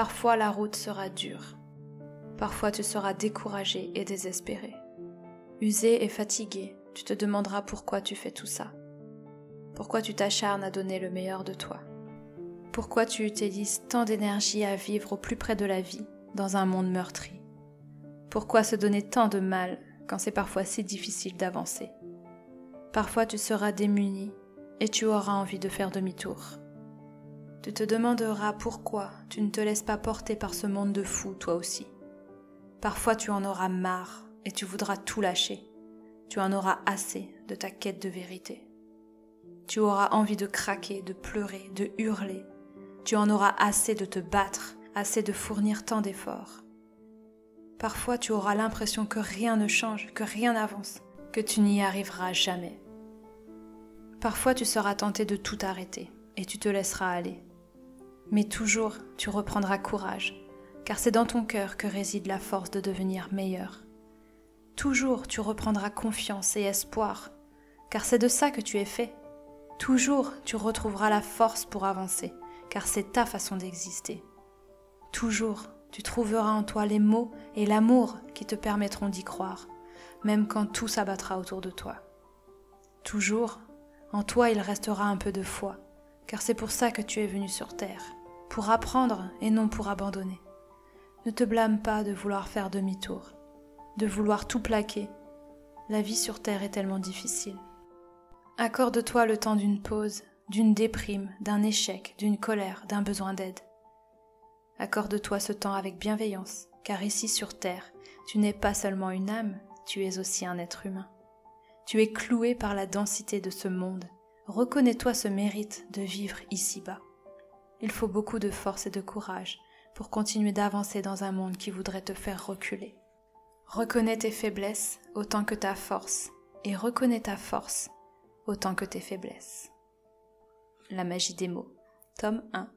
Parfois la route sera dure. Parfois tu seras découragé et désespéré. Usé et fatigué, tu te demanderas pourquoi tu fais tout ça. Pourquoi tu t'acharnes à donner le meilleur de toi. Pourquoi tu utilises tant d'énergie à vivre au plus près de la vie dans un monde meurtri. Pourquoi se donner tant de mal quand c'est parfois si difficile d'avancer Parfois tu seras démuni et tu auras envie de faire demi-tour. Tu te demanderas pourquoi tu ne te laisses pas porter par ce monde de fous toi aussi. Parfois tu en auras marre et tu voudras tout lâcher. Tu en auras assez de ta quête de vérité. Tu auras envie de craquer, de pleurer, de hurler. Tu en auras assez de te battre, assez de fournir tant d'efforts. Parfois tu auras l'impression que rien ne change, que rien n'avance, que tu n'y arriveras jamais. Parfois tu seras tenté de tout arrêter et tu te laisseras aller. Mais toujours tu reprendras courage, car c'est dans ton cœur que réside la force de devenir meilleur. Toujours tu reprendras confiance et espoir, car c'est de ça que tu es fait. Toujours tu retrouveras la force pour avancer, car c'est ta façon d'exister. Toujours tu trouveras en toi les mots et l'amour qui te permettront d'y croire, même quand tout s'abattra autour de toi. Toujours, en toi il restera un peu de foi, car c'est pour ça que tu es venu sur terre, pour apprendre et non pour abandonner. Ne te blâme pas de vouloir faire demi-tour, de vouloir tout plaquer. La vie sur terre est tellement difficile. Accorde-toi le temps d'une pause, d'une déprime, d'un échec, d'une colère, d'un besoin d'aide. Accorde-toi ce temps avec bienveillance, car ici sur terre, tu n'es pas seulement une âme, tu es aussi un être humain. Tu es cloué par la densité de ce monde. Reconnais-toi ce mérite de vivre ici-bas. Il faut beaucoup de force et de courage pour continuer d'avancer dans un monde qui voudrait te faire reculer. Reconnais tes faiblesses autant que ta force, et reconnais ta force autant que tes faiblesses. La magie des mots, tome 1.